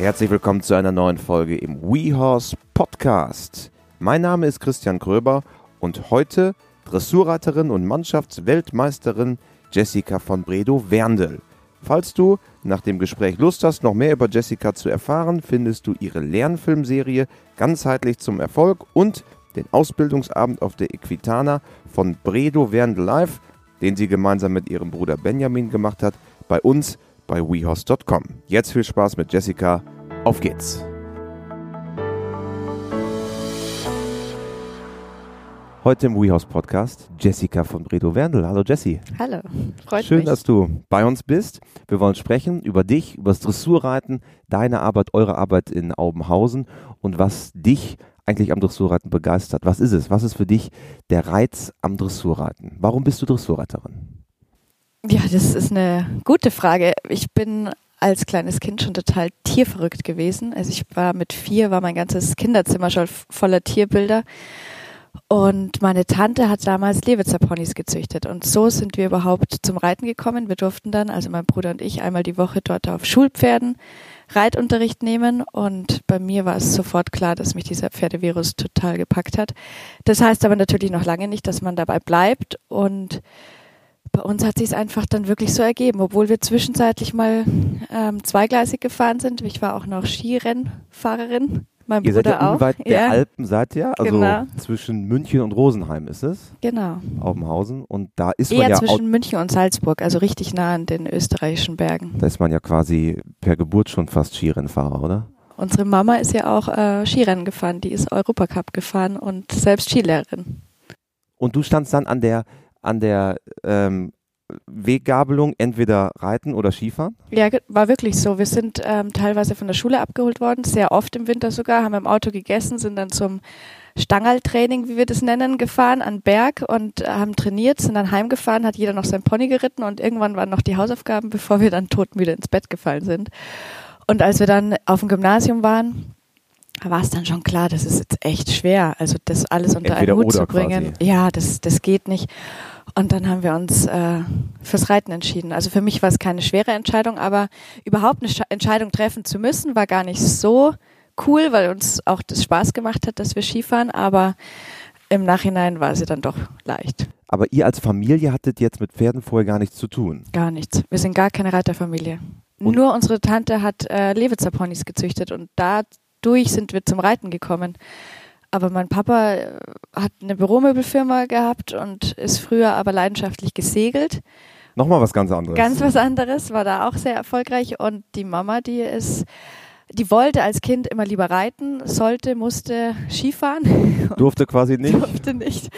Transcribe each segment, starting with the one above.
Herzlich willkommen zu einer neuen Folge im WeHorse Podcast. Mein Name ist Christian Kröber und heute Dressurreiterin und Mannschaftsweltmeisterin Jessica von Bredow-Werndl. Falls du nach dem Gespräch Lust hast, noch mehr über Jessica zu erfahren, findest du ihre Lernfilmserie Ganzheitlich zum Erfolg und den Ausbildungsabend auf der Equitana von Bredow-Werndl Live, den sie gemeinsam mit ihrem Bruder Benjamin gemacht hat, bei uns bei wehouse.com. Jetzt viel Spaß mit Jessica. Auf geht's! Heute im WeHouse Podcast Jessica von Bredow Werndl. Hallo Jessie. Hallo, freut Schön, mich. dass du bei uns bist. Wir wollen sprechen über dich, über das Dressurreiten, deine Arbeit, eure Arbeit in Aubenhausen und was dich eigentlich am Dressurreiten begeistert. Was ist es? Was ist für dich der Reiz am Dressurreiten? Warum bist du Dressurreiterin? Ja, das ist eine gute Frage. Ich bin als kleines Kind schon total tierverrückt gewesen. Also ich war mit vier, war mein ganzes Kinderzimmer schon voller Tierbilder. Und meine Tante hat damals Lewitzer Ponys gezüchtet. Und so sind wir überhaupt zum Reiten gekommen. Wir durften dann, also mein Bruder und ich, einmal die Woche dort auf Schulpferden Reitunterricht nehmen. Und bei mir war es sofort klar, dass mich dieser Pferdevirus total gepackt hat. Das heißt aber natürlich noch lange nicht, dass man dabei bleibt. Und bei uns hat sich es einfach dann wirklich so ergeben, obwohl wir zwischenzeitlich mal ähm, zweigleisig gefahren sind. Ich war auch noch Skirennfahrerin mein ihr Bruder seid ja auch. unweit der ja. Alpen, seid ihr? Also Genau. zwischen München und Rosenheim ist es, Genau. Aubenhausen. Und da ist man Eher ja zwischen München und Salzburg, also richtig nah an den österreichischen Bergen. da ist man ja quasi per Geburt schon fast Skirennfahrer, oder? Unsere Mama ist ja auch äh, Skirennen gefahren, die ist Europacup gefahren und selbst Skilehrerin. Und du standst dann an der an der ähm, Weggabelung entweder reiten oder Skifahren? Ja, war wirklich so. Wir sind ähm, teilweise von der Schule abgeholt worden, sehr oft im Winter sogar, haben im Auto gegessen, sind dann zum Stangerltraining, wie wir das nennen, gefahren an Berg und äh, haben trainiert, sind dann heimgefahren, hat jeder noch sein Pony geritten und irgendwann waren noch die Hausaufgaben, bevor wir dann todmüde ins Bett gefallen sind. Und als wir dann auf dem Gymnasium waren, war es dann schon klar, das ist jetzt echt schwer, also das alles unter Entweder einen Hut zu bringen. quasi. Ja, das, das geht nicht. Und dann haben wir uns äh, fürs Reiten entschieden. Also für mich war es keine schwere Entscheidung, aber überhaupt eine Sche- Entscheidung treffen zu müssen, war gar nicht so cool, weil uns auch das Spaß gemacht hat, dass wir Skifahren, aber im Nachhinein war sie dann doch leicht. Aber ihr als Familie hattet jetzt mit Pferden vorher gar nichts zu tun. Gar nichts. Wir sind gar keine Reiterfamilie. Und- Nur unsere Tante hat äh, Lewitzer Ponys gezüchtet und dadurch sind wir zum Reiten gekommen. Aber mein Papa äh, hat eine Büromöbelfirma gehabt und ist früher aber leidenschaftlich gesegelt. Nochmal was ganz anderes. Ganz was anderes, war da auch sehr erfolgreich. Und die Mama, die ist, die wollte als Kind immer lieber reiten, sollte, musste Skifahren. Durfte quasi nicht. Durfte nicht.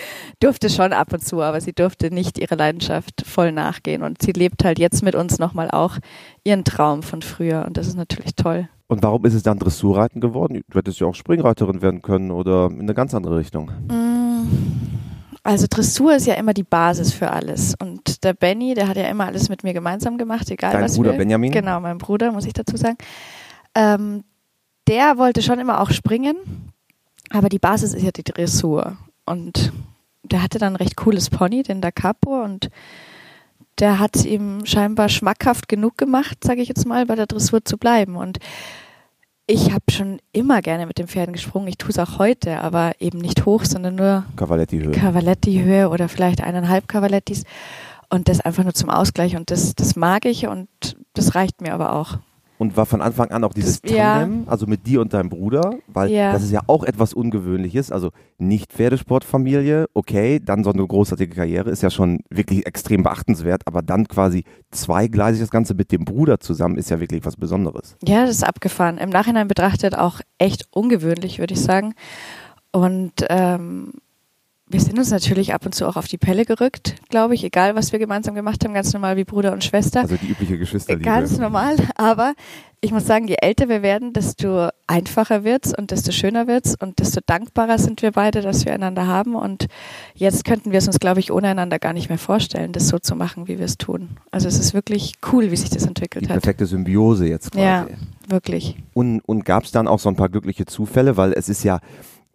Durfte schon ab und zu, aber sie durfte nicht ihrer Leidenschaft voll nachgehen. Und sie lebt halt jetzt mit uns nochmal auch ihren Traum von früher. Und das ist natürlich toll. Und warum ist es dann Dressurreiten geworden? Du hättest ja auch Springreiterin werden können oder in eine ganz andere Richtung. Also Dressur ist ja immer die Basis für alles. Und der Benny, der hat ja immer alles mit mir gemeinsam gemacht, egal Dein was Bruder wir. Benjamin? Genau, mein Bruder, muss ich dazu sagen. Ähm, der wollte schon immer auch springen, aber die Basis ist ja die Dressur. Und der hatte dann ein recht cooles Pony, den Da Capo, und der hat es ihm scheinbar schmackhaft genug gemacht, sage ich jetzt mal, bei der Dressur zu bleiben. Und ich habe schon immer gerne mit den Pferden gesprungen. Ich tue es auch heute, aber eben nicht hoch, sondern nur Cavaletti-Höhe. Cavaletti-Höhe oder vielleicht eineinhalb Cavalettis. Und das einfach nur zum Ausgleich. Und das, das mag ich und das reicht mir aber auch. Und war von Anfang an auch dieses Das- ja. Tandem, also mit dir und deinem Bruder, weil Ja. das ist ja auch etwas Ungewöhnliches. Also nicht Pferdesportfamilie, okay, dann so eine großartige Karriere, ist ja schon wirklich extrem beachtenswert, aber dann quasi zweigleisig das Ganze mit dem Bruder zusammen ist ja wirklich was Besonderes. Ja, das ist abgefahren. Im Nachhinein betrachtet auch echt ungewöhnlich, würde ich sagen. Und ähm, wir sind uns natürlich ab und zu auch auf die Pelle gerückt, glaube ich, egal was wir gemeinsam gemacht haben, ganz normal wie Bruder und Schwester. Also die übliche Geschwisterliebe. Ganz normal, aber ich muss sagen, je älter wir werden, desto einfacher wird's und desto schöner wird's und desto dankbarer sind wir beide, dass wir einander haben. Und jetzt könnten wir es uns, glaube ich, ohne einander gar nicht mehr vorstellen, das so zu machen, wie wir es tun. Also es ist wirklich cool, wie sich das die entwickelt hat. perfekte Symbiose jetzt quasi. Ja, wirklich. Und, und gab es dann auch so ein paar glückliche Zufälle, weil es ist ja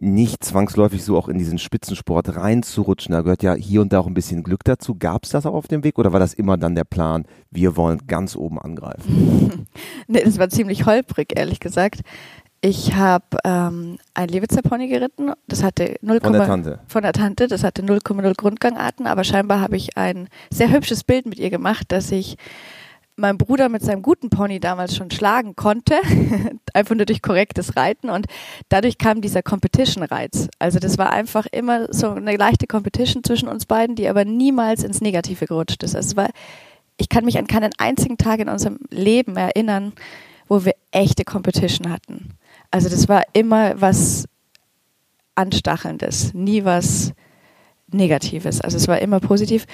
nicht zwangsläufig so auch in diesen Spitzensport reinzurutschen. Da gehört ja hier und da auch ein bisschen Glück dazu. Gab es das auch auf dem Weg oder war das immer dann der Plan, wir wollen ganz oben angreifen? nee, das war ziemlich holprig, ehrlich gesagt. Ich habe ähm, ein Lewitzer Pony geritten. Das hatte 0, von der Tante. Von der Tante. Das hatte 0,0 Grundgangarten, aber scheinbar habe ich ein sehr hübsches Bild mit ihr gemacht, dass ich mein Bruder mit seinem guten Pony damals schon schlagen konnte, einfach nur durch korrektes Reiten und dadurch kam dieser Competition-Reiz. Also das war einfach immer so eine leichte Competition zwischen uns beiden, die aber niemals ins Negative gerutscht ist. Also es war, ich kann mich an keinen einzigen Tag in unserem Leben erinnern, wo wir echte Competition hatten. Also das war immer was Anstachelndes, nie was Negatives. Also es war immer positiv.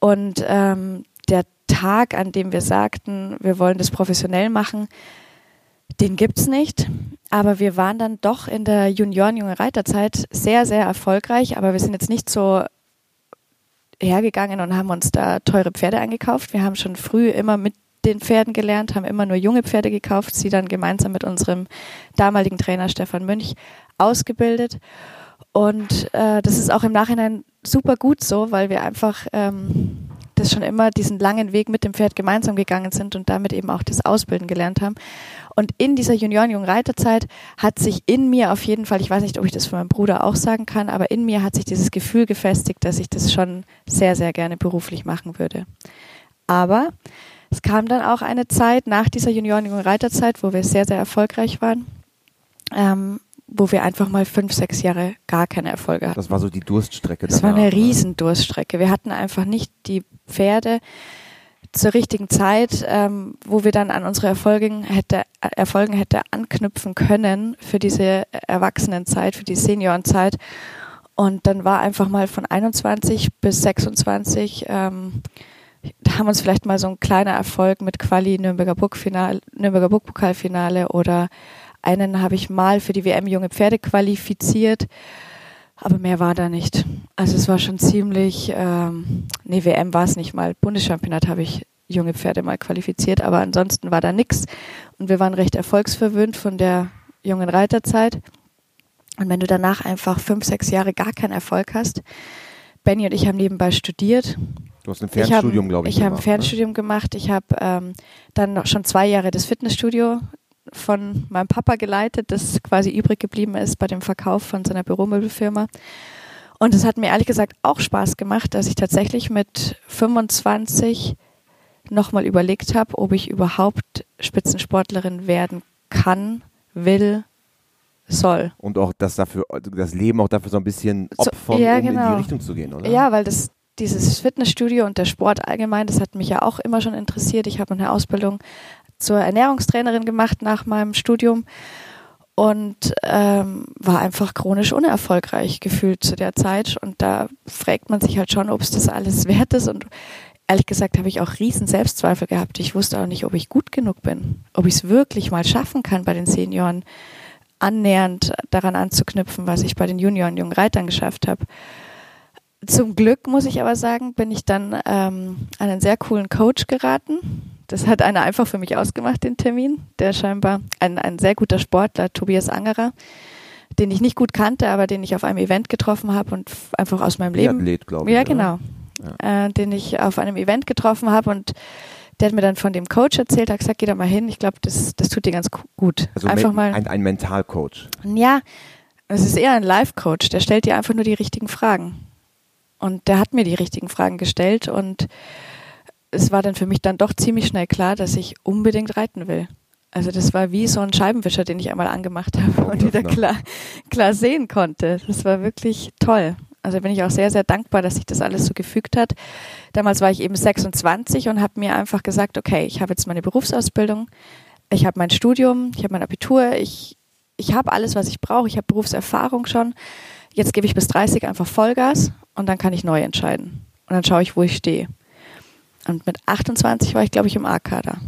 Und ähm, der Tag, an dem wir sagten, wir wollen das professionell machen, den gibt es nicht. Aber wir waren dann doch in der Junioren-Junge Reiterzeit sehr, sehr erfolgreich. Aber wir sind jetzt nicht so hergegangen und haben uns da teure Pferde eingekauft. Wir haben schon früh immer mit den Pferden gelernt, haben immer nur junge Pferde gekauft, sie dann gemeinsam mit unserem damaligen Trainer Stefan Münch ausgebildet. Und äh, das ist auch im Nachhinein super gut so, weil wir einfach ähm, das schon immer diesen langen Weg mit dem Pferd gemeinsam gegangen sind und damit eben auch das Ausbilden gelernt haben. Und in dieser Junioren-Jungen-Reiterzeit hat sich in mir auf jeden Fall, ich weiß nicht, ob ich das von meinem Bruder auch sagen kann, aber in mir hat sich dieses Gefühl gefestigt, dass ich das schon sehr, sehr gerne beruflich machen würde. Aber es kam dann auch eine Zeit nach dieser Junioren-Jungen-Reiterzeit, wo wir sehr, sehr erfolgreich waren, ähm, wo wir einfach mal fünf, sechs Jahre gar keine Erfolge hatten. Das war so die Durststrecke. Das danach, war eine riesen Durststrecke. Wir hatten einfach nicht die Pferde zur richtigen Zeit, ähm, wo wir dann an unsere Erfolgen hätte, Erfolgen hätte anknüpfen können für diese Erwachsenenzeit, für die Seniorenzeit. Und dann war einfach mal von 21 bis 26, ähm, da haben uns vielleicht mal so ein kleiner Erfolg mit Quali Nürnberger Burgfinale, Nürnberger Burgpokalfinale oder einen habe ich mal für die WM Junge Pferde qualifiziert, aber mehr war da nicht. Also es war schon ziemlich, ähm, nee, WM war es nicht mal. Bundeschampionat habe ich junge Pferde mal qualifiziert, aber ansonsten war da nichts. Und wir waren recht erfolgsverwöhnt von der jungen Reiterzeit. Und wenn du danach einfach fünf, sechs Jahre gar keinen Erfolg hast, Benny und ich haben nebenbei studiert. Du hast ein Fernstudium, glaube ich. Ich habe ein Fernstudium ne? gemacht. Ich habe ähm, dann noch schon zwei Jahre das Fitnessstudio von meinem Papa geleitet, das quasi übrig geblieben ist bei dem Verkauf von seiner Büromöbelfirma. Und es hat mir ehrlich gesagt auch Spaß gemacht, dass ich tatsächlich mit 25 nochmal überlegt habe, ob ich überhaupt Spitzensportlerin werden kann, will, soll. Und auch das dafür, das Leben auch dafür so ein bisschen opfern, so, ja, um genau. in die genau. Richtung zu gehen, oder? Ja, weil das dieses Fitnessstudio und der Sport allgemein, das hat mich ja auch immer schon interessiert. Ich habe eine Ausbildung zur Ernährungstrainerin gemacht nach meinem Studium und ähm, war einfach chronisch unerfolgreich gefühlt zu der Zeit. Und da fragt man sich halt schon, ob es das alles wert ist. Und ehrlich gesagt habe ich auch riesen Selbstzweifel gehabt. Ich wusste auch nicht, ob ich gut genug bin, ob ich es wirklich mal schaffen kann, bei den Senioren annähernd daran anzuknüpfen, was ich bei den Junioren, jungen Reitern geschafft habe. Zum Glück muss ich aber sagen, bin ich dann ähm, an einen sehr coolen Coach geraten, das hat einer einfach für mich ausgemacht, den Termin. Der scheinbar ein, ein sehr guter Sportler, Tobias Angerer, den ich nicht gut kannte, aber den ich auf einem Event getroffen habe und einfach aus meinem Leben. Athlet, glaube ich. Ja, genau. Ja. Äh, den ich auf einem Event getroffen habe und der hat mir dann von dem Coach erzählt, hat gesagt, geh da mal hin. Ich glaube, das, das tut dir ganz gut. Also einfach mal. Ein, ein Mentalcoach. Ja, es ist eher ein Life-Coach. Der stellt dir einfach nur die richtigen Fragen. Und der hat mir die richtigen Fragen gestellt und es war dann für mich dann doch ziemlich schnell klar, dass ich unbedingt reiten will. Also das war wie so ein Scheibenwischer, den ich einmal angemacht habe und wieder klar, klar sehen konnte. Das war wirklich toll. Also bin ich auch sehr, sehr dankbar, dass sich das alles so gefügt hat. Damals war ich eben 26 und habe mir einfach gesagt, okay, ich habe jetzt meine Berufsausbildung, ich habe mein Studium, ich habe mein Abitur, ich, ich habe alles, was ich brauche, ich habe Berufserfahrung schon. Jetzt gebe ich bis 30 einfach Vollgas und dann kann ich neu entscheiden. Und dann schaue ich, wo ich stehe. Und mit 28 war ich, glaube ich, im A-Kader.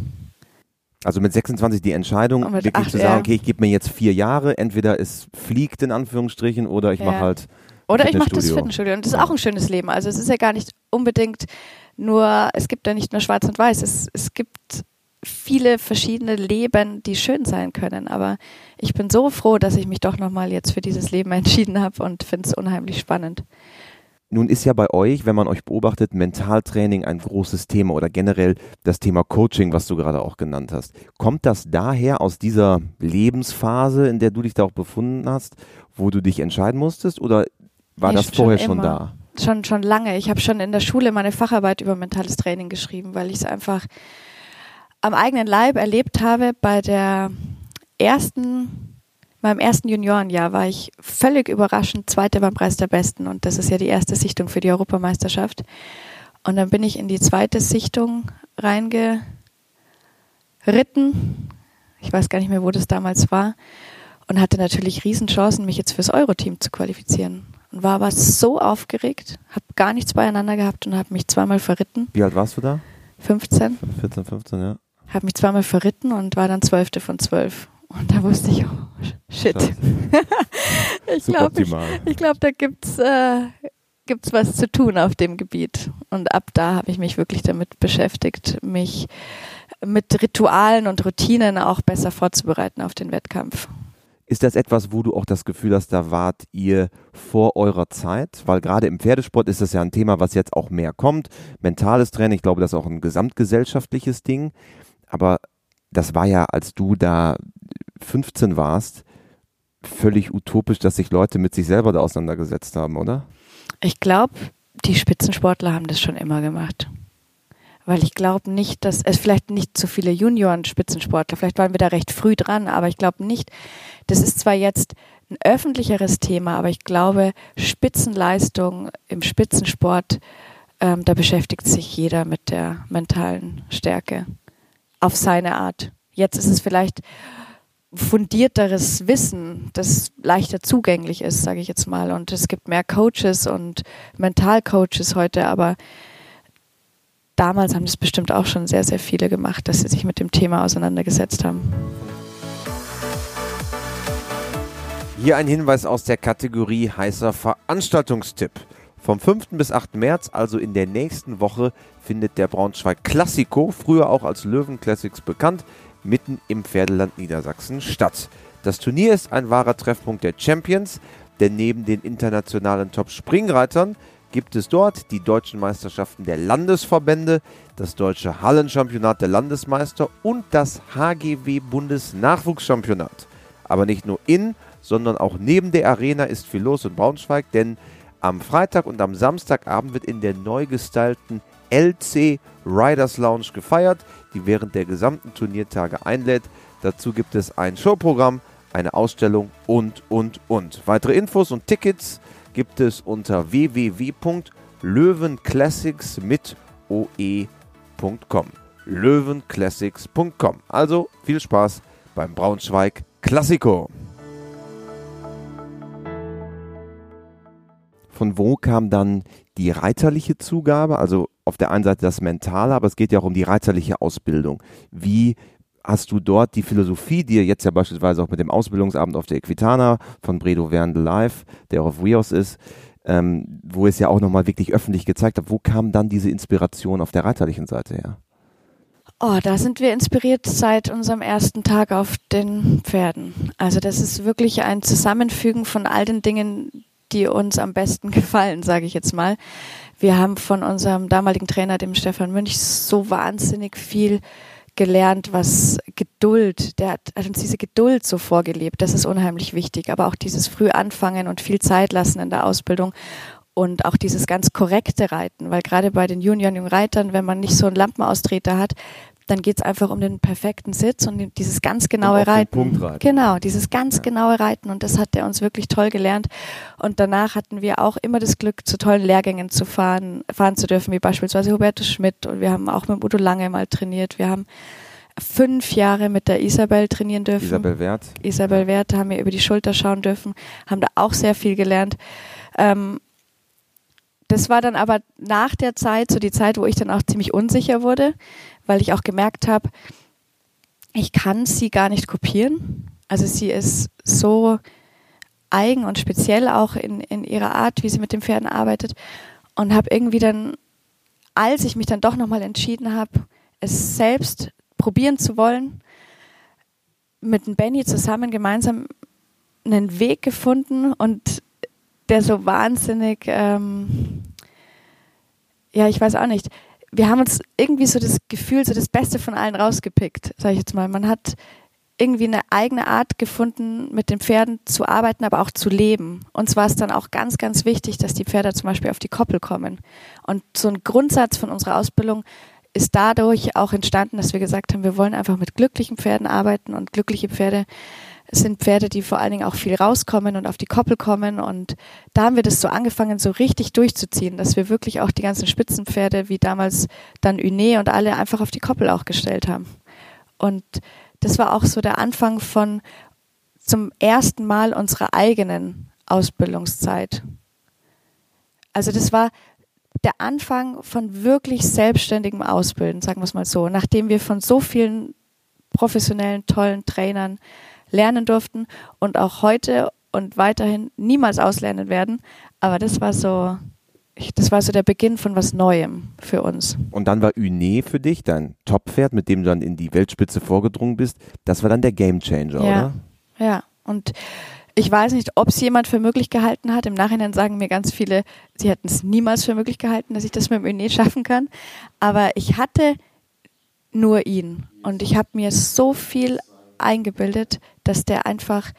Also mit 26 die Entscheidung, wirklich acht, zu sagen, okay, ich gebe mir jetzt vier Jahre, entweder es fliegt in Anführungsstrichen oder ich ja. mache halt. Oder ich mache das Fitnessstudio. Und das ist auch ein schönes Leben. Also es ist ja gar nicht unbedingt nur, es gibt ja nicht nur schwarz und weiß. Es, es gibt viele verschiedene Leben, die schön sein können. Aber ich bin so froh, dass ich mich doch nochmal jetzt für dieses Leben entschieden habe und finde es unheimlich spannend. Nun ist ja bei euch, wenn man euch beobachtet, Mentaltraining ein großes Thema oder generell das Thema Coaching, was du gerade auch genannt hast. Kommt das daher aus dieser Lebensphase, in der du dich da auch befunden hast, wo du dich entscheiden musstest oder war nee, das vorher schon, schon da? Schon, schon lange. Ich habe schon in der Schule meine Facharbeit über mentales Training geschrieben, weil ich es einfach am eigenen Leib erlebt habe bei der ersten meinem ersten Juniorenjahr war ich völlig überraschend Zweite beim Preis der Besten und das ist ja die erste Sichtung für die Europameisterschaft. Und dann bin ich in die zweite Sichtung reingeritten. Ich weiß gar nicht mehr, wo das damals war. Und hatte natürlich Riesenchancen, mich jetzt fürs Euro-Team zu qualifizieren. Und war aber so aufgeregt, habe gar nichts beieinander gehabt und habe mich zweimal verritten. Wie alt warst du da? 15. 14, 15, ja. Habe mich zweimal verritten und war dann Zwölfte von zwölf. Und da wusste ich, oh, shit. ich glaube, ich, ich glaub, da gibt's äh, gibt's was zu tun auf dem Gebiet. Und ab da habe ich mich wirklich damit beschäftigt, mich mit Ritualen und Routinen auch besser vorzubereiten auf den Wettkampf. Ist das etwas, wo du auch das Gefühl hast, da wart ihr vor eurer Zeit? Weil gerade im Pferdesport ist das ja ein Thema, was jetzt auch mehr kommt. Mentales Training, ich glaube, das ist auch ein gesamtgesellschaftliches Ding. Aber das war ja, als du da 15 warst, völlig utopisch, dass sich Leute mit sich selber da auseinandergesetzt haben, oder? Ich glaube, die Spitzensportler haben das schon immer gemacht. Weil ich glaube nicht, dass es vielleicht nicht zu viele Junioren-Spitzensportler, vielleicht waren wir da recht früh dran, aber ich glaube nicht, das ist zwar jetzt ein öffentlicheres Thema, aber ich glaube, Spitzenleistung im Spitzensport, ähm, da beschäftigt sich jeder mit der mentalen Stärke auf seine Art. Jetzt ist es vielleicht fundierteres Wissen, das leichter zugänglich ist, sage ich jetzt mal. Und es gibt mehr Coaches und Mentalcoaches heute, aber damals haben das bestimmt auch schon sehr, sehr viele gemacht, dass sie sich mit dem Thema auseinandergesetzt haben. Hier ein Hinweis aus der Kategorie heißer Veranstaltungstipp. Vom 5. bis 8. März, also in der nächsten Woche, findet der Braunschweig Classico, früher auch als Löwen Classics bekannt, mitten im Pferdeland Niedersachsen statt. Das Turnier ist ein wahrer Treffpunkt der Champions, denn neben den internationalen Top-Springreitern gibt es dort die deutschen Meisterschaften der Landesverbände, das deutsche Hallenchampionat der Landesmeister und das HGW Bundesnachwuchschampionat. Aber nicht nur in, sondern auch neben der Arena ist viel los in Braunschweig, denn am Freitag und am Samstagabend wird in der neu gestylten LC Riders Lounge gefeiert, die während der gesamten Turniertage einlädt. Dazu gibt es ein Showprogramm, eine Ausstellung und, und, und. Weitere Infos und Tickets gibt es unter www.löwenclassics mit oe.com. löwenclassics.com. Also viel Spaß beim Braunschweig Klassiko. Von wo kam dann die reiterliche Zugabe? Also auf der einen Seite das Mentale, aber es geht ja auch um die reiterliche Ausbildung. Wie hast du dort die Philosophie, die jetzt ja beispielsweise auch mit dem Ausbildungsabend auf der Equitana von Bredo Wernde Live, der auf WIOS ist, ähm, wo es ja auch nochmal wirklich öffentlich gezeigt hat, wo kam dann diese Inspiration auf der reiterlichen Seite her? Oh, da sind wir inspiriert seit unserem ersten Tag auf den Pferden. Also das ist wirklich ein Zusammenfügen von all den Dingen, die uns am besten gefallen, sage ich jetzt mal. Wir haben von unserem damaligen Trainer, dem Stefan Münch, so wahnsinnig viel gelernt, was Geduld, der hat, uns diese Geduld so vorgelebt, das ist unheimlich wichtig, aber auch dieses früh anfangen und viel Zeit lassen in der Ausbildung und auch dieses ganz korrekte Reiten, weil gerade bei den Junioren Reitern, wenn man nicht so einen Lampenaustreter hat, dann geht es einfach um den perfekten Sitz und dieses ganz genaue Reiten. reiten. Genau, dieses ganz ja. genaue Reiten und das hat er uns wirklich toll gelernt. Und danach hatten wir auch immer das Glück, zu tollen Lehrgängen zu fahren, fahren zu dürfen, wie beispielsweise Hubertus Schmidt und wir haben auch mit Udo Lange mal trainiert. Wir haben fünf Jahre mit der Isabel trainieren dürfen. Isabel Wert. Isabel ja. Wert haben wir über die Schulter schauen dürfen, haben da auch sehr viel gelernt. Ähm, das war dann aber nach der Zeit, so die Zeit, wo ich dann auch ziemlich unsicher wurde, weil ich auch gemerkt habe, ich kann sie gar nicht kopieren. Also sie ist so eigen und speziell auch in, in ihrer Art, wie sie mit den Pferden arbeitet. Und habe irgendwie dann, als ich mich dann doch nochmal entschieden habe, es selbst probieren zu wollen, mit dem Benny zusammen gemeinsam einen Weg gefunden und der so wahnsinnig, ähm, ja, ich weiß auch nicht. Wir haben uns irgendwie so das Gefühl, so das Beste von allen rausgepickt, sage ich jetzt mal. Man hat irgendwie eine eigene Art gefunden, mit den Pferden zu arbeiten, aber auch zu leben. Uns war es dann auch ganz, ganz wichtig, dass die Pferde zum Beispiel auf die Koppel kommen. Und so ein Grundsatz von unserer Ausbildung ist dadurch auch entstanden, dass wir gesagt haben, wir wollen einfach mit glücklichen Pferden arbeiten und glückliche Pferde sind Pferde, die vor allen Dingen auch viel rauskommen und auf die Koppel kommen. Und da haben wir das so angefangen, so richtig durchzuziehen, dass wir wirklich auch die ganzen Spitzenpferde, wie damals dann Une und alle, einfach auf die Koppel auch gestellt haben. Und das war auch so der Anfang von zum ersten Mal unserer eigenen Ausbildungszeit. Also das war der Anfang von wirklich selbstständigem Ausbilden, sagen wir es mal so, nachdem wir von so vielen professionellen, tollen Trainern lernen durften und auch heute und weiterhin niemals auslernen werden. Aber das war so, das war so der Beginn von was Neuem für uns. Und dann war Une für dich, dein Top-Pferd, mit dem du dann in die Weltspitze vorgedrungen bist. Das war dann der Gamechanger, ja. oder? Ja, und ich weiß nicht, ob es jemand für möglich gehalten hat. Im Nachhinein sagen mir ganz viele, sie hätten es niemals für möglich gehalten, dass ich das mit dem Une schaffen kann. Aber ich hatte nur ihn. Und ich habe mir so viel eingebildet, dass der einfach,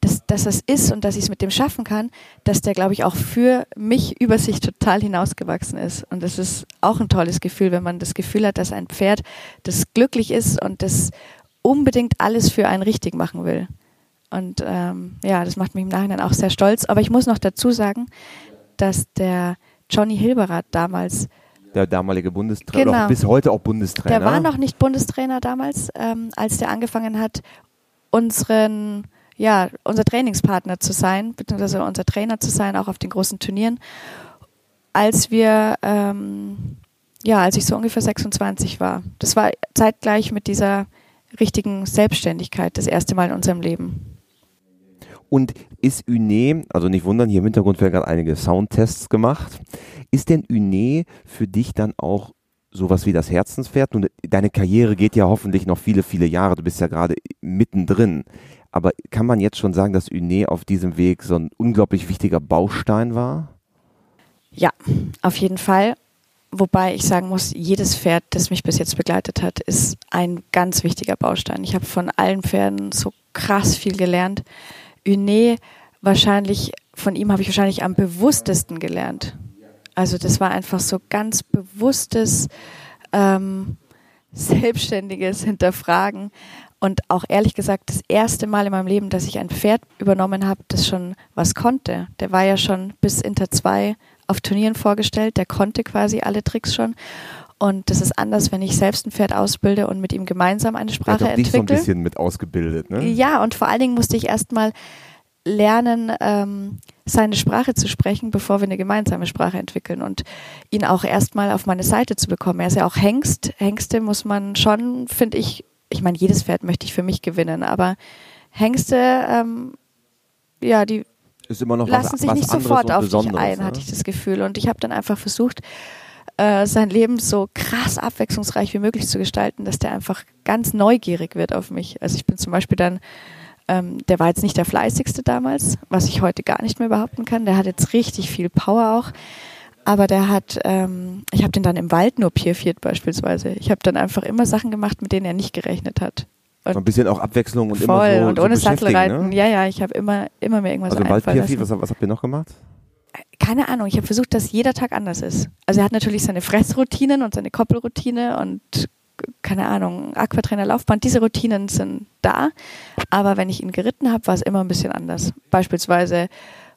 dass, dass das ist und dass ich es mit dem schaffen kann, dass der, glaube ich, auch für mich über sich total hinausgewachsen ist. Und das ist auch ein tolles Gefühl, wenn man das Gefühl hat, dass ein Pferd, das glücklich ist und das unbedingt alles für einen richtig machen will. Und ähm, ja, das macht mich im Nachhinein auch sehr stolz. Aber ich muss noch dazu sagen, dass der Johnny Hilberath damals der damalige Bundestrainer, genau. bis heute auch Bundestrainer. Der war noch nicht Bundestrainer damals, ähm, als der angefangen hat, unseren, ja, unser Trainingspartner zu sein, beziehungsweise unser Trainer zu sein, auch auf den großen Turnieren. Als wir, ähm, ja, als ich so ungefähr 26 war. Das war zeitgleich mit dieser richtigen Selbstständigkeit das erste Mal in unserem Leben. Und ist Une, also nicht wundern, hier im Hintergrund werden gerade einige Soundtests gemacht. Ist denn Une für dich dann auch sowas wie das Herzenspferd? Nun, deine Karriere geht ja hoffentlich noch viele, viele Jahre. Du bist ja gerade mittendrin. Aber kann man jetzt schon sagen, dass Une auf diesem Weg so ein unglaublich wichtiger Baustein war? Ja, auf jeden Fall. Wobei ich sagen muss, jedes Pferd, das mich bis jetzt begleitet hat, ist ein ganz wichtiger Baustein. Ich habe von allen Pferden so krass viel gelernt. Une wahrscheinlich, von ihm habe ich wahrscheinlich am bewusstesten gelernt. Also das war einfach so ganz bewusstes, ähm, selbstständiges Hinterfragen und auch ehrlich gesagt das erste Mal in meinem Leben, dass ich ein Pferd übernommen habe, das schon was konnte. Der war ja schon bis Inter 2 auf Turnieren vorgestellt, der konnte quasi alle Tricks schon. Und das ist anders, wenn ich selbst ein Pferd ausbilde und mit ihm gemeinsam eine Sprache entwickle. dich so ein bisschen mit ausgebildet, ne? Ja, und vor allen Dingen musste ich erstmal lernen, ähm, seine Sprache zu sprechen, bevor wir eine gemeinsame Sprache entwickeln und ihn auch erstmal auf meine Seite zu bekommen. Er ist ja auch Hengst. Hengste muss man schon, finde ich, ich meine, jedes Pferd möchte ich für mich gewinnen, aber Hengste, ähm, ja, die lassen was, sich was nicht sofort auf dich ein, ne? hatte ich das Gefühl. Und ich habe dann einfach versucht, äh, sein Leben so krass abwechslungsreich wie möglich zu gestalten, dass der einfach ganz neugierig wird auf mich. Also ich bin zum Beispiel dann ähm, der war jetzt nicht der fleißigste damals, was ich heute gar nicht mehr behaupten kann. Der hat jetzt richtig viel Power auch. Aber der hat, ähm, ich habe den dann im Wald nur pierfiert beispielsweise. Ich habe dann einfach immer Sachen gemacht, mit denen er nicht gerechnet hat. Und so ein bisschen auch Abwechslung und voll, immer so und ohne so Sattelreiten. Ne? Ja, ja, ich habe immer, immer mir irgendwas Also im Wald pierfiert, was, was habt ihr noch gemacht? Keine Ahnung, ich habe versucht, dass jeder Tag anders ist. Also er hat natürlich seine Fressroutinen und seine Koppelroutine und keine Ahnung, Aquatrainer, Laufband, diese Routinen sind da. Aber wenn ich ihn geritten habe, war es immer ein bisschen anders. Beispielsweise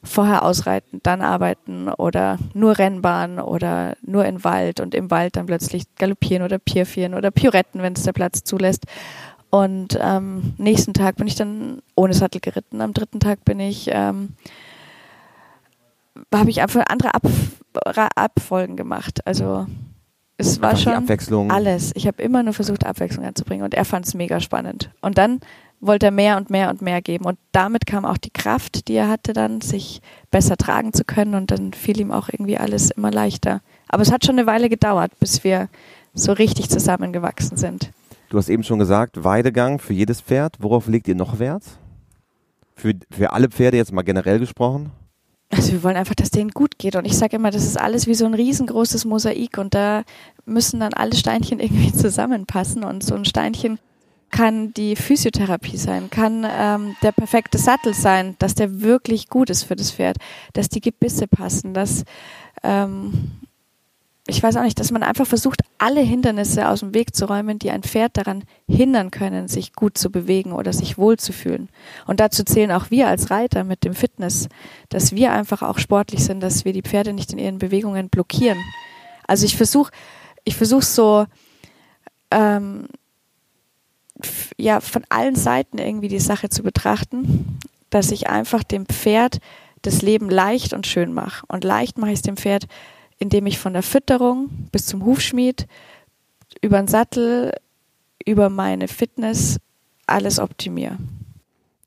vorher ausreiten, dann arbeiten oder nur Rennbahn oder nur in Wald und im Wald dann plötzlich galoppieren oder Pierfieren oder Pirouetten, wenn es der Platz zulässt. Und ähm, nächsten Tag bin ich dann ohne Sattel geritten. Am dritten Tag bin ich, ähm, habe ich einfach andere Ab Abfolgen gemacht. Also es war schon Abwechslung. alles. Ich habe immer nur versucht, Abwechslung anzubringen und er fand es mega spannend. Und dann wollte er mehr und mehr und mehr geben. Und damit kam auch die Kraft, die er hatte, dann sich besser tragen zu können. Und dann fiel ihm auch irgendwie alles immer leichter. Aber es hat schon eine Weile gedauert, bis wir so richtig zusammengewachsen sind. Du hast eben schon gesagt, Weidegang für jedes Pferd. Worauf legt ihr noch Wert? Für, für alle Pferde jetzt mal generell gesprochen? Also wir wollen einfach, dass denen gut geht. Und ich sage immer, das ist alles wie so ein riesengroßes Mosaik und da müssen dann alle Steinchen irgendwie zusammenpassen. Und so ein Steinchen kann die Physiotherapie sein, kann ähm, der perfekte Sattel sein, dass der wirklich gut ist für das Pferd, dass die Gebisse passen, dass ähm, ich weiß auch nicht, dass man einfach versucht, alle Hindernisse aus dem Weg zu räumen, die ein Pferd daran hindern können, sich gut zu bewegen oder sich wohlzufühlen. Und dazu zählen auch wir als Reiter mit dem Fitness, dass wir einfach auch sportlich sind, dass wir die Pferde nicht in ihren Bewegungen blockieren. Also ich versuche, ich versuche so, ähm, ja, von allen Seiten irgendwie die Sache zu betrachten, dass ich einfach dem Pferd das Leben leicht und schön mache. Und leicht mache ich es dem Pferd, indem ich von der Fütterung bis zum Hufschmied, über den Sattel, über meine Fitness alles optimiere.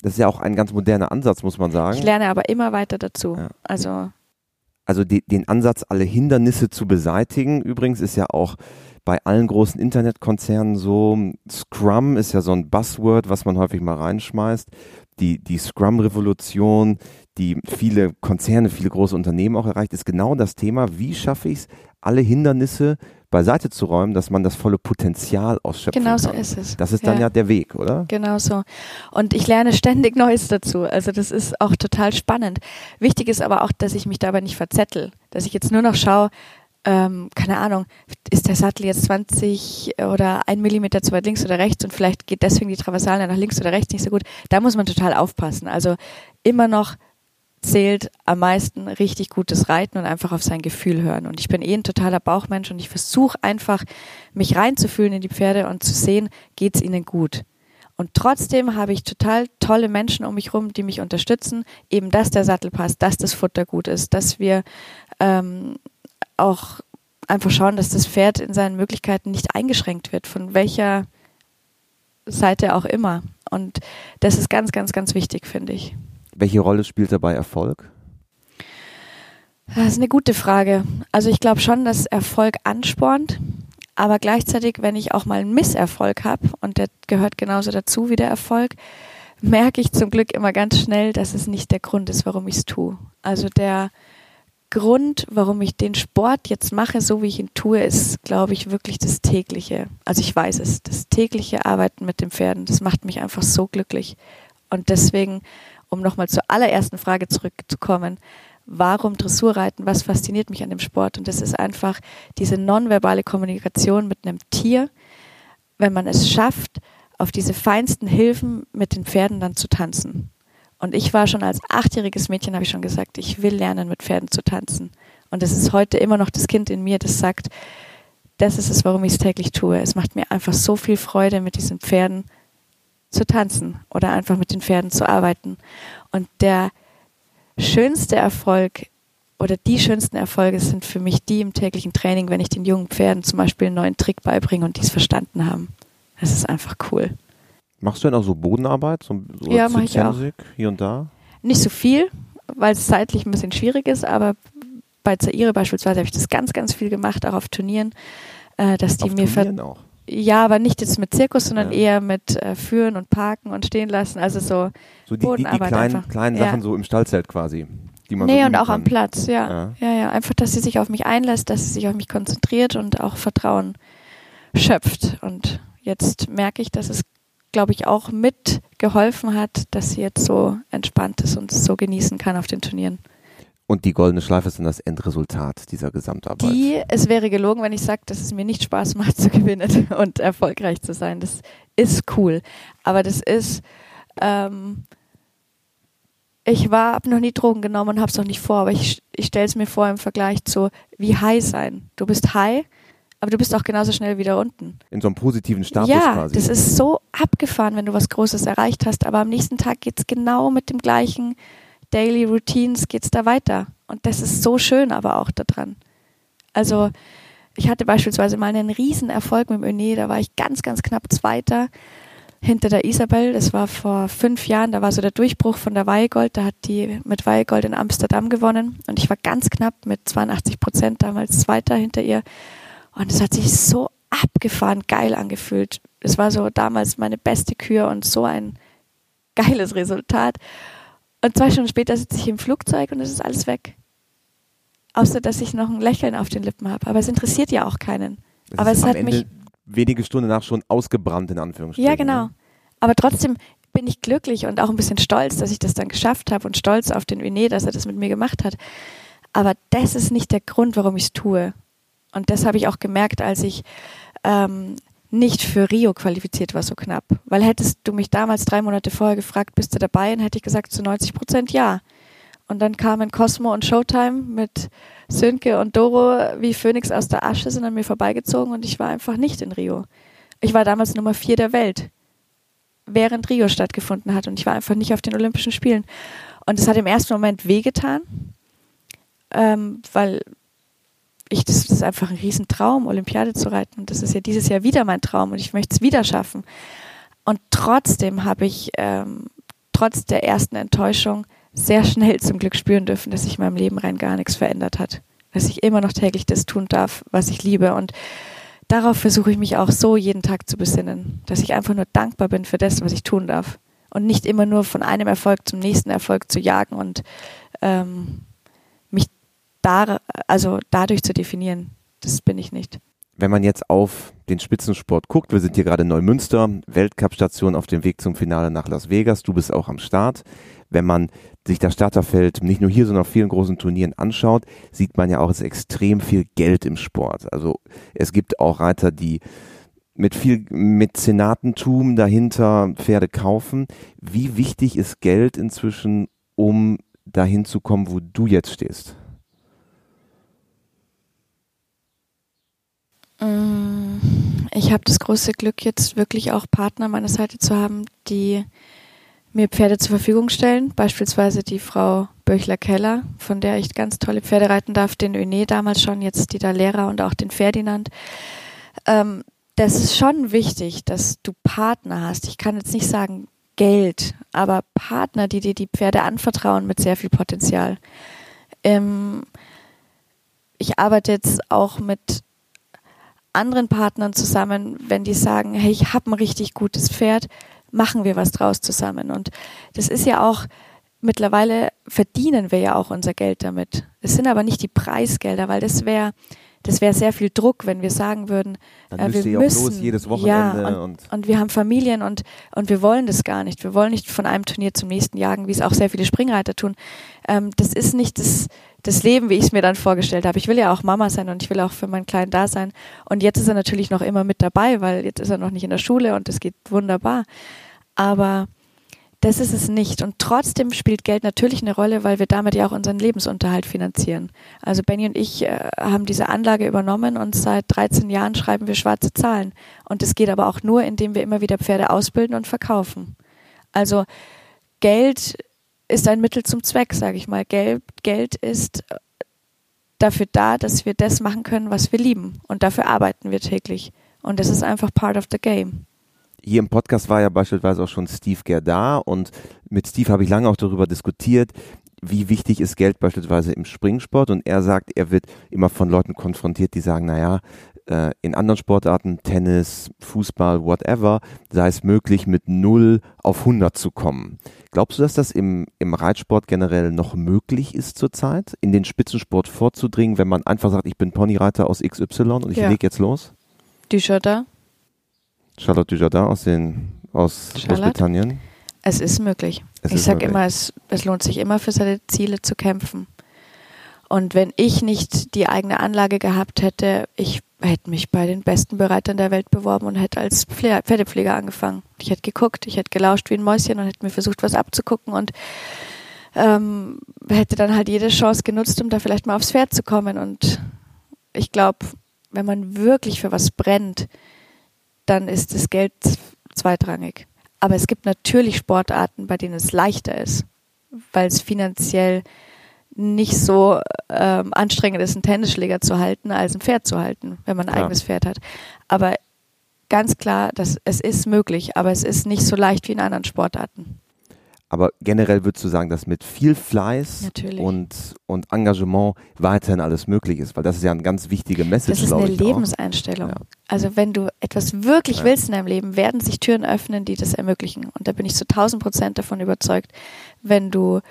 Das ist ja auch ein ganz moderner Ansatz, muss man sagen. Ich lerne aber immer weiter dazu. Ja. Also, also die, den Ansatz, alle Hindernisse zu beseitigen, übrigens ist ja auch bei allen großen Internetkonzernen so. Scrum ist ja so ein Buzzword, was man häufig mal reinschmeißt. Die, die Scrum-Revolution, die viele Konzerne, viele große Unternehmen auch erreicht, ist genau das Thema, wie schaffe ich es, alle Hindernisse beiseite zu räumen, dass man das volle Potenzial ausschöpfen genau kann. Genau so ist es. Das ist dann ja. ja der Weg, oder? Genau so. Und ich lerne ständig Neues dazu. Also das ist auch total spannend. Wichtig ist aber auch, dass ich mich dabei nicht verzettel. Dass ich jetzt nur noch schaue, ähm, keine Ahnung, ist der Sattel jetzt 20 oder ein Millimeter zu weit links oder rechts und vielleicht geht deswegen die Traversale nach links oder rechts nicht so gut. Da muss man total aufpassen. Also immer noch zählt am meisten richtig gutes Reiten und einfach auf sein Gefühl hören. Und ich bin eh ein totaler Bauchmensch und ich versuche einfach, mich reinzufühlen in die Pferde und zu sehen, geht's ihnen gut. Und trotzdem habe ich total tolle Menschen um mich rum, die mich unterstützen, eben dass der Sattel passt, dass das Futter gut ist, dass wir ähm, auch einfach schauen, dass das Pferd in seinen Möglichkeiten nicht eingeschränkt wird, von welcher Seite auch immer. Und das ist ganz, ganz, ganz wichtig, finde ich. Welche Rolle spielt dabei Erfolg? Das ist eine gute Frage. Also ich glaube schon, dass Erfolg anspornt, aber gleichzeitig, wenn ich auch mal einen Misserfolg habe, und der gehört genauso dazu wie der Erfolg, merke ich zum Glück immer ganz schnell, dass es nicht der Grund ist, warum ich es tue. Also der Grund, warum ich den Sport jetzt mache, so wie ich ihn tue, ist, glaube ich, wirklich das tägliche. Also ich weiß es, das tägliche Arbeiten mit den Pferden, das macht mich einfach so glücklich. Und deswegen um nochmal zur allerersten Frage zurückzukommen, warum Dressurreiten, was fasziniert mich an dem Sport? Und das ist einfach diese nonverbale Kommunikation mit einem Tier, wenn man es schafft, auf diese feinsten Hilfen mit den Pferden dann zu tanzen. Und ich war schon als achtjähriges Mädchen, habe ich schon gesagt, ich will lernen, mit Pferden zu tanzen. Und es ist heute immer noch das Kind in mir, das sagt, das ist es, warum ich es täglich tue. Es macht mir einfach so viel Freude, mit diesen Pferden zu tanzen oder einfach mit den Pferden zu arbeiten. Und der schönste Erfolg oder die schönsten Erfolge sind für mich die im täglichen Training, wenn ich den jungen Pferden zum Beispiel einen neuen Trick beibringe und die es verstanden haben. Das ist einfach cool. Machst du denn auch so Bodenarbeit? So, so ja, mache ich auch. Hier und da? Nicht so viel, weil es zeitlich ein bisschen schwierig ist, aber bei Zaire beispielsweise habe ich das ganz, ganz viel gemacht, auch auf Turnieren, äh, dass die auf mir Turnieren auch. Ja, aber nicht jetzt mit Zirkus, sondern ja. eher mit äh, Führen und Parken und Stehen lassen. Also so, so die, die, die kleinen, kleinen Sachen ja. so im Stallzelt quasi. Die man nee, so und auch kann. am Platz, ja. ja. Ja, ja. Einfach, dass sie sich auf mich einlässt, dass sie sich auf mich konzentriert und auch Vertrauen schöpft. Und jetzt merke ich, dass es, glaube ich, auch mitgeholfen hat, dass sie jetzt so entspannt ist und es so genießen kann auf den Turnieren. Und die goldene Schleife ist dann das Endresultat dieser Gesamtarbeit. Die, es wäre gelogen, wenn ich sage, dass es mir nicht Spaß macht zu gewinnen und erfolgreich zu sein. Das ist cool. Aber das ist, ähm, ich war, habe noch nie Drogen genommen und habe es noch nicht vor, aber ich, ich stelle es mir vor im Vergleich zu, wie high sein. Du bist high, aber du bist auch genauso schnell wieder unten. In so einem positiven Status ja, quasi. das ist so abgefahren, wenn du was Großes erreicht hast, aber am nächsten Tag geht es genau mit dem gleichen Daily Routines geht es da weiter. Und das ist so schön aber auch daran. Also ich hatte beispielsweise mal einen riesen Erfolg mit dem Öne, da war ich ganz, ganz knapp Zweiter hinter der Isabel. Das war vor fünf Jahren, da war so der Durchbruch von der Weihegold. Da hat die mit Weihegold in Amsterdam gewonnen. Und ich war ganz knapp mit 82 Prozent damals Zweiter hinter ihr. Und es hat sich so abgefahren geil angefühlt. Es war so damals meine beste Kür und so ein geiles Resultat. Und zwei Stunden später sitze ich im Flugzeug und es ist alles weg. Außer, dass ich noch ein Lächeln auf den Lippen habe. Aber es interessiert ja auch keinen. Das Aber es hat Ende mich. wenige Stunden nach schon ausgebrannt, in Anführungsstrichen. Ja, genau. ne? Aber trotzdem bin ich glücklich und auch ein bisschen stolz, dass ich das dann geschafft habe und stolz auf den Uné, dass er das mit mir gemacht hat. Aber das ist nicht der Grund, warum ich es tue. Und das habe ich auch gemerkt, als ich ähm, nicht für Rio qualifiziert war, so knapp. Weil hättest du mich damals drei Monate vorher gefragt, bist du dabei, dann hätte ich gesagt zu 90 Prozent ja. Und dann kamen Cosmo und Showtime mit Sönke und Doro wie Phönix aus der Asche, sind an mir vorbeigezogen und ich war einfach nicht in Rio. Ich war damals Nummer vier der Welt, während Rio stattgefunden hat und ich war einfach nicht auf den Olympischen Spielen. Und es hat im ersten Moment wehgetan, ähm, weil ich, das, ist einfach ein Riesentraum, Olympiade zu reiten. Und das ist ja dieses Jahr wieder mein Traum und ich möchte es wieder schaffen. Und trotzdem habe ich, ähm, trotz der ersten Enttäuschung, sehr schnell zum Glück spüren dürfen, dass sich in meinem Leben rein gar nichts verändert hat. Dass ich immer noch täglich das tun darf, was ich liebe. Und darauf versuche ich mich auch so jeden Tag zu besinnen, dass ich einfach nur dankbar bin für das, was ich tun darf. Und nicht immer nur von einem Erfolg zum nächsten Erfolg zu jagen und ähm, da, also dadurch zu definieren. Das bin ich nicht. Wenn man jetzt auf den Spitzensport guckt, wir sind hier gerade in Neumünster, Weltcup-Station auf dem Weg zum Finale nach Las Vegas, du bist auch am Start. Wenn man sich das Starterfeld nicht nur hier, sondern auf vielen großen Turnieren anschaut, sieht man ja auch, es ist extrem viel Geld im Sport. Also es gibt auch Reiter, die mit viel Mäzenatentum dahinter Pferde kaufen. Wie wichtig ist Geld inzwischen, um dahin zu kommen, wo du jetzt stehst? Ich habe das große Glück, jetzt wirklich auch Partner an meiner Seite zu haben, die mir Pferde zur Verfügung stellen. Beispielsweise die Frau Böchler-Keller, von der ich ganz tolle Pferde reiten darf, den Öne damals schon, jetzt die da Lehrer und auch den Ferdinand. Ähm, das ist schon wichtig, dass du Partner hast. Ich kann jetzt nicht sagen Geld, aber Partner, die dir die Pferde anvertrauen mit sehr viel Potenzial. Ähm, ich arbeite jetzt auch mit anderen Partnern zusammen, wenn die sagen, hey, ich habe ein richtig gutes Pferd, machen wir was draus zusammen. Und das ist ja auch, mittlerweile verdienen wir ja auch unser Geld damit. Es sind aber nicht die Preisgelder, weil das wäre das wäre sehr viel Druck, wenn wir sagen würden, Dann äh, wir müssen los jedes ja, Wochenende und, und- und wir haben Familien und und wir wollen das gar nicht. Wir wollen nicht von einem Turnier zum nächsten jagen, wie es auch sehr viele Springreiter tun. Ähm, das ist nicht das das Leben, wie ich es mir dann vorgestellt habe. Ich will ja auch Mama sein und ich will auch für meinen Kleinen da sein. Und jetzt ist er natürlich noch immer mit dabei, weil jetzt ist er noch nicht in der Schule und es geht wunderbar. Aber das ist es nicht. Und trotzdem spielt Geld natürlich eine Rolle, weil wir damit ja auch unseren Lebensunterhalt finanzieren. Also Benny und ich äh, haben diese Anlage übernommen und seit 13 Jahren schreiben wir schwarze Zahlen. Und das geht aber auch nur, indem wir immer wieder Pferde ausbilden und verkaufen. Also Geld ist ein Mittel zum Zweck, sage ich mal. Geld, Geld ist äh, dafür da, dass wir das machen können, was wir lieben. Und dafür arbeiten wir täglich. Und das ist einfach part of the game. Hier im Podcast war ja beispielsweise auch schon Steve Gerda und mit Steve habe ich lange auch darüber diskutiert, wie wichtig ist Geld beispielsweise im Springsport und er sagt, er wird immer von Leuten konfrontiert, die sagen, naja, äh, in anderen Sportarten, Tennis, Fußball, whatever, sei es möglich, mit 0 auf 100 zu kommen. Glaubst du, dass das im, im Reitsport generell noch möglich ist zurzeit, in den Spitzensport vorzudringen, wenn man einfach sagt, ich bin Ponyreiter aus XY und ich Ja. leg jetzt los? Dujardin, Charlotte Dujardin aus den aus Charlotte? Großbritannien. Es ist möglich. Es ich sage immer, es, es lohnt sich immer für seine Ziele zu kämpfen. Und wenn ich nicht die eigene Anlage gehabt hätte, ich hätte mich bei den besten Bereitern der Welt beworben und hätte als Pfle Pferdepfleger angefangen. Ich hätte geguckt, ich hätte gelauscht wie ein Mäuschen und hätte mir versucht, was abzugucken und ähm, hätte dann halt jede Chance genutzt, um da vielleicht mal aufs Pferd zu kommen. Und ich glaube, wenn man wirklich für was brennt, dann ist das Geld zweitrangig. Aber es gibt natürlich Sportarten, bei denen es leichter ist, weil es finanziell nicht so ähm, anstrengend ist, einen Tennisschläger zu halten, als ein Pferd zu halten, wenn man ein Klar. eigenes Pferd hat. Aber ganz klar, dass es ist möglich, aber es ist nicht so leicht wie in anderen Sportarten. Aber generell würdest du sagen, dass mit viel Fleiß und, und Engagement weiterhin alles möglich ist, weil das ist ja eine ganz wichtige Message. Das ist eine Lebenseinstellung. Ja. Also wenn du etwas wirklich ja. willst in deinem Leben, werden sich Türen öffnen, die das ermöglichen. Und da bin ich zu 1000 Prozent davon überzeugt, wenn du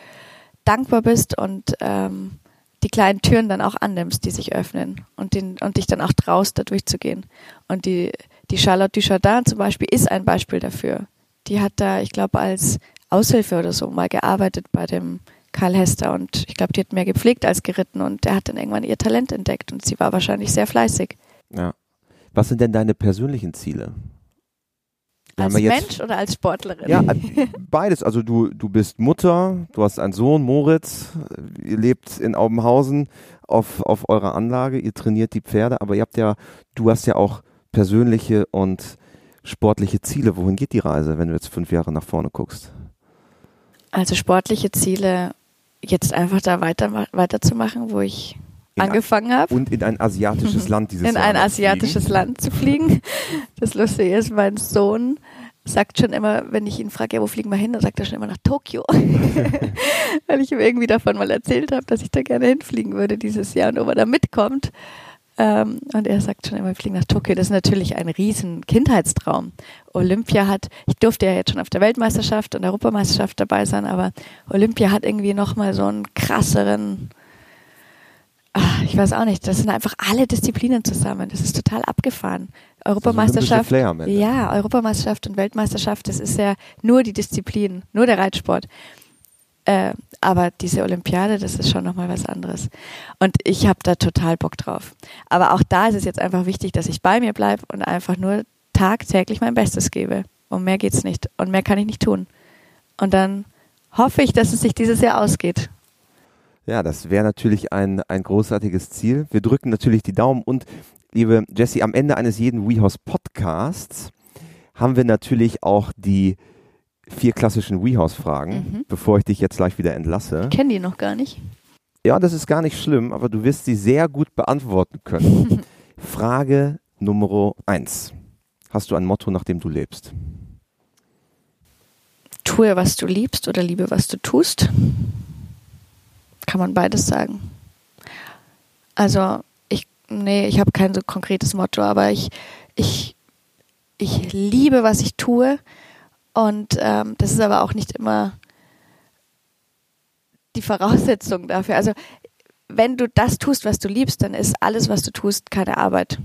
dankbar bist und ähm, die kleinen Türen dann auch annimmst, die sich öffnen und, den, und dich dann auch traust, da durchzugehen. Und die, die Charlotte Duchardin zum Beispiel ist ein Beispiel dafür. Die hat da, ich glaube, als Aushilfe oder so mal gearbeitet bei dem Karl Hester und ich glaube, die hat mehr gepflegt als geritten und der hat dann irgendwann ihr Talent entdeckt und sie war wahrscheinlich sehr fleißig. Ja. Was sind denn deine persönlichen Ziele? Als Mensch oder als Sportlerin? Ja, beides. Also du, du bist Mutter, du hast einen Sohn, Moritz, ihr lebt in Aubenhausen auf, auf eurer Anlage, ihr trainiert die Pferde, aber ihr habt ja, du hast ja auch persönliche und sportliche Ziele. Wohin geht die Reise, wenn du jetzt fünf Jahre nach vorne guckst? Also sportliche Ziele, jetzt einfach da weiter, weiterzumachen, wo ich angefangen habe. Und in ein asiatisches Land dieses In Jahr ein asiatisches fliegen. Land zu fliegen. Das Lustige ist, mein Sohn sagt schon immer, wenn ich ihn frage, ja, wo fliegen wir hin, dann sagt er schon immer nach Tokio. Weil ich ihm irgendwie davon mal erzählt habe, dass ich da gerne hinfliegen würde dieses Jahr und ob er da mitkommt. Ähm, und er sagt schon immer, wir fliegen nach Tokio. Das ist natürlich ein riesen Kindheitstraum. Olympia hat, ich durfte ja jetzt schon auf der Weltmeisterschaft und Europameisterschaft dabei sein, aber Olympia hat irgendwie nochmal so einen krasseren, ach, ich weiß auch nicht, das sind einfach alle Disziplinen zusammen. Das ist total abgefahren. Europameisterschaft, also ja, Europameisterschaft und Weltmeisterschaft, das ist ja nur die Disziplin, nur der Reitsport. Äh, aber diese Olympiade, das ist schon nochmal was anderes. Und ich habe da total Bock drauf. Aber auch da ist es jetzt einfach wichtig, dass ich bei mir bleibe und einfach nur tagtäglich mein Bestes gebe. Und mehr geht's nicht. Und mehr kann ich nicht tun. Und dann hoffe ich, dass es sich dieses Jahr ausgeht. Ja, das wäre natürlich ein, ein großartiges Ziel. Wir drücken natürlich die Daumen und liebe Jessie, am Ende eines jeden WeHorse Podcasts haben wir natürlich auch die vier klassischen WeHorse-Fragen, mhm. bevor ich dich jetzt gleich wieder entlasse. Ich kenne die noch gar nicht. Ja, das ist gar nicht schlimm, aber du wirst sie sehr gut beantworten können. Frage Nummer eins. Hast du ein Motto, nach dem du lebst? Tue, was du liebst oder liebe, was du tust. Kann man beides sagen. Also, ich, nee, ich habe kein so konkretes Motto, aber ich, ich, ich liebe, was ich tue und ähm, das ist aber auch nicht immer die Voraussetzung dafür. Also wenn du das tust, was du liebst, dann ist alles, was du tust, keine Arbeit.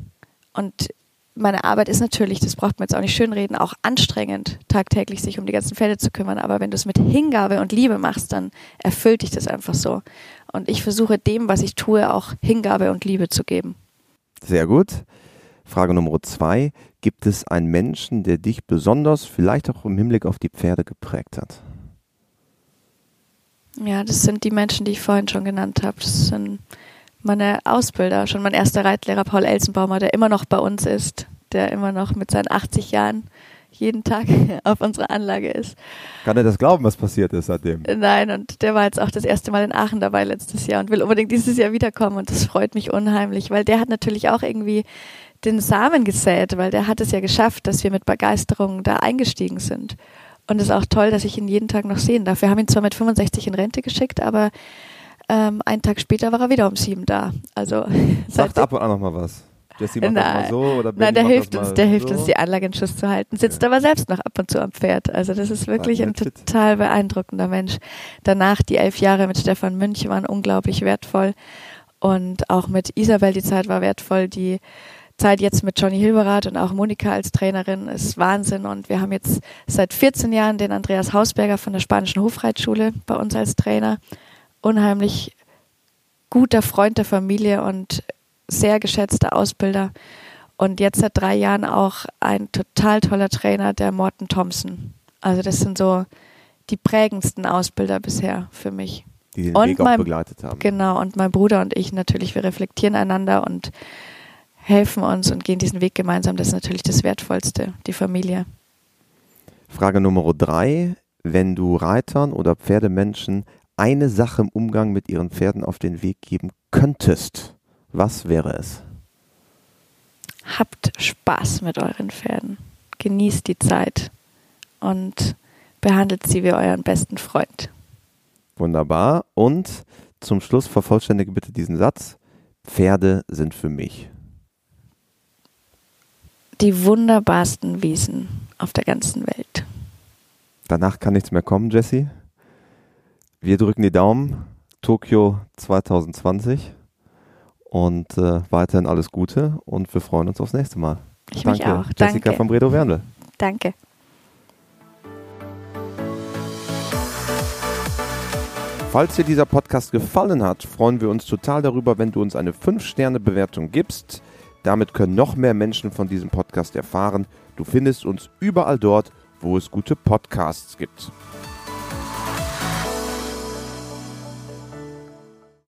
Und meine Arbeit ist natürlich, das braucht man jetzt auch nicht schönreden, auch anstrengend, tagtäglich sich um die ganzen Fälle zu kümmern. Aber wenn du es mit Hingabe und Liebe machst, dann erfüllt dich das einfach so. Und ich versuche dem, was ich tue, auch Hingabe und Liebe zu geben. Sehr gut. Frage Nummer zwei. Gibt es einen Menschen, der dich besonders, vielleicht auch im Hinblick auf die Pferde, geprägt hat? Ja, das sind die Menschen, die ich vorhin schon genannt habe. Das sind meine Ausbilder. Schon mein erster Reitlehrer Paul Elsenbaumer, der immer noch bei uns ist, der immer noch mit seinen 80 Jahren jeden Tag auf unserer Anlage ist. Kann er das glauben, was passiert ist seitdem? Nein, und der war jetzt auch das erste Mal in Aachen dabei letztes Jahr und will unbedingt dieses Jahr wiederkommen und das freut mich unheimlich, weil der hat natürlich auch irgendwie den Samen gesät, weil der hat es ja geschafft, dass wir mit Begeisterung da eingestiegen sind. Und es ist auch toll, dass ich ihn jeden Tag noch sehen darf. Wir haben ihn zwar mit 65 in Rente geschickt, aber ähm, einen Tag später war er wieder um sieben da. Also sagt ab und an noch mal was. Jesse macht nein, das mal so oder Nein, der hilft uns, der so. hilft uns, die Anlage in Schuss zu halten. Sitzt ja. aber selbst noch ab und zu am Pferd. Also das ist wirklich ein total beeindruckender Mensch. Danach die elf Jahre mit Stefan Münch waren unglaublich wertvoll und auch mit Isabel die Zeit war wertvoll. Die Zeit jetzt mit Johnny Hilberath und auch Monika als Trainerin ist Wahnsinn. Und wir haben jetzt seit 14 Jahren den Andreas Hausberger von der Spanischen Hofreitschule bei uns als Trainer. Unheimlich guter Freund der Familie und sehr geschätzter Ausbilder. Und jetzt seit drei Jahren auch ein total toller Trainer, der Morten Thompson. Also das sind so die prägendsten Ausbilder bisher für mich. Die den und Weg mein, auch begleitet haben. Genau, und mein Bruder und ich natürlich, wir reflektieren einander und helfen uns und gehen diesen Weg gemeinsam. Das ist natürlich das Wertvollste, die Familie. Frage Nummer drei. Wenn du Reitern oder Pferdemenschen eine Sache im Umgang mit ihren Pferden auf den Weg geben könntest, was wäre es? Habt Spaß mit euren Pferden. Genießt die Zeit und behandelt sie wie euren besten Freund. Wunderbar. Und zum Schluss vervollständige bitte diesen Satz. Pferde sind für mich. Die wunderbarsten Wiesen auf der ganzen Welt. Danach kann nichts mehr kommen, Jesse. Wir drücken die Daumen. Tokio 2020. Und äh, weiterhin alles Gute und wir freuen uns aufs nächste Mal. Ich Danke, mich auch. Jessica Danke. von Bredow Wernle. Danke. Falls dir dieser Podcast gefallen hat, freuen wir uns total darüber, wenn du uns eine 5-Sterne-Bewertung gibst. Damit können noch mehr Menschen von diesem Podcast erfahren. Du findest uns überall dort, wo es gute Podcasts gibt.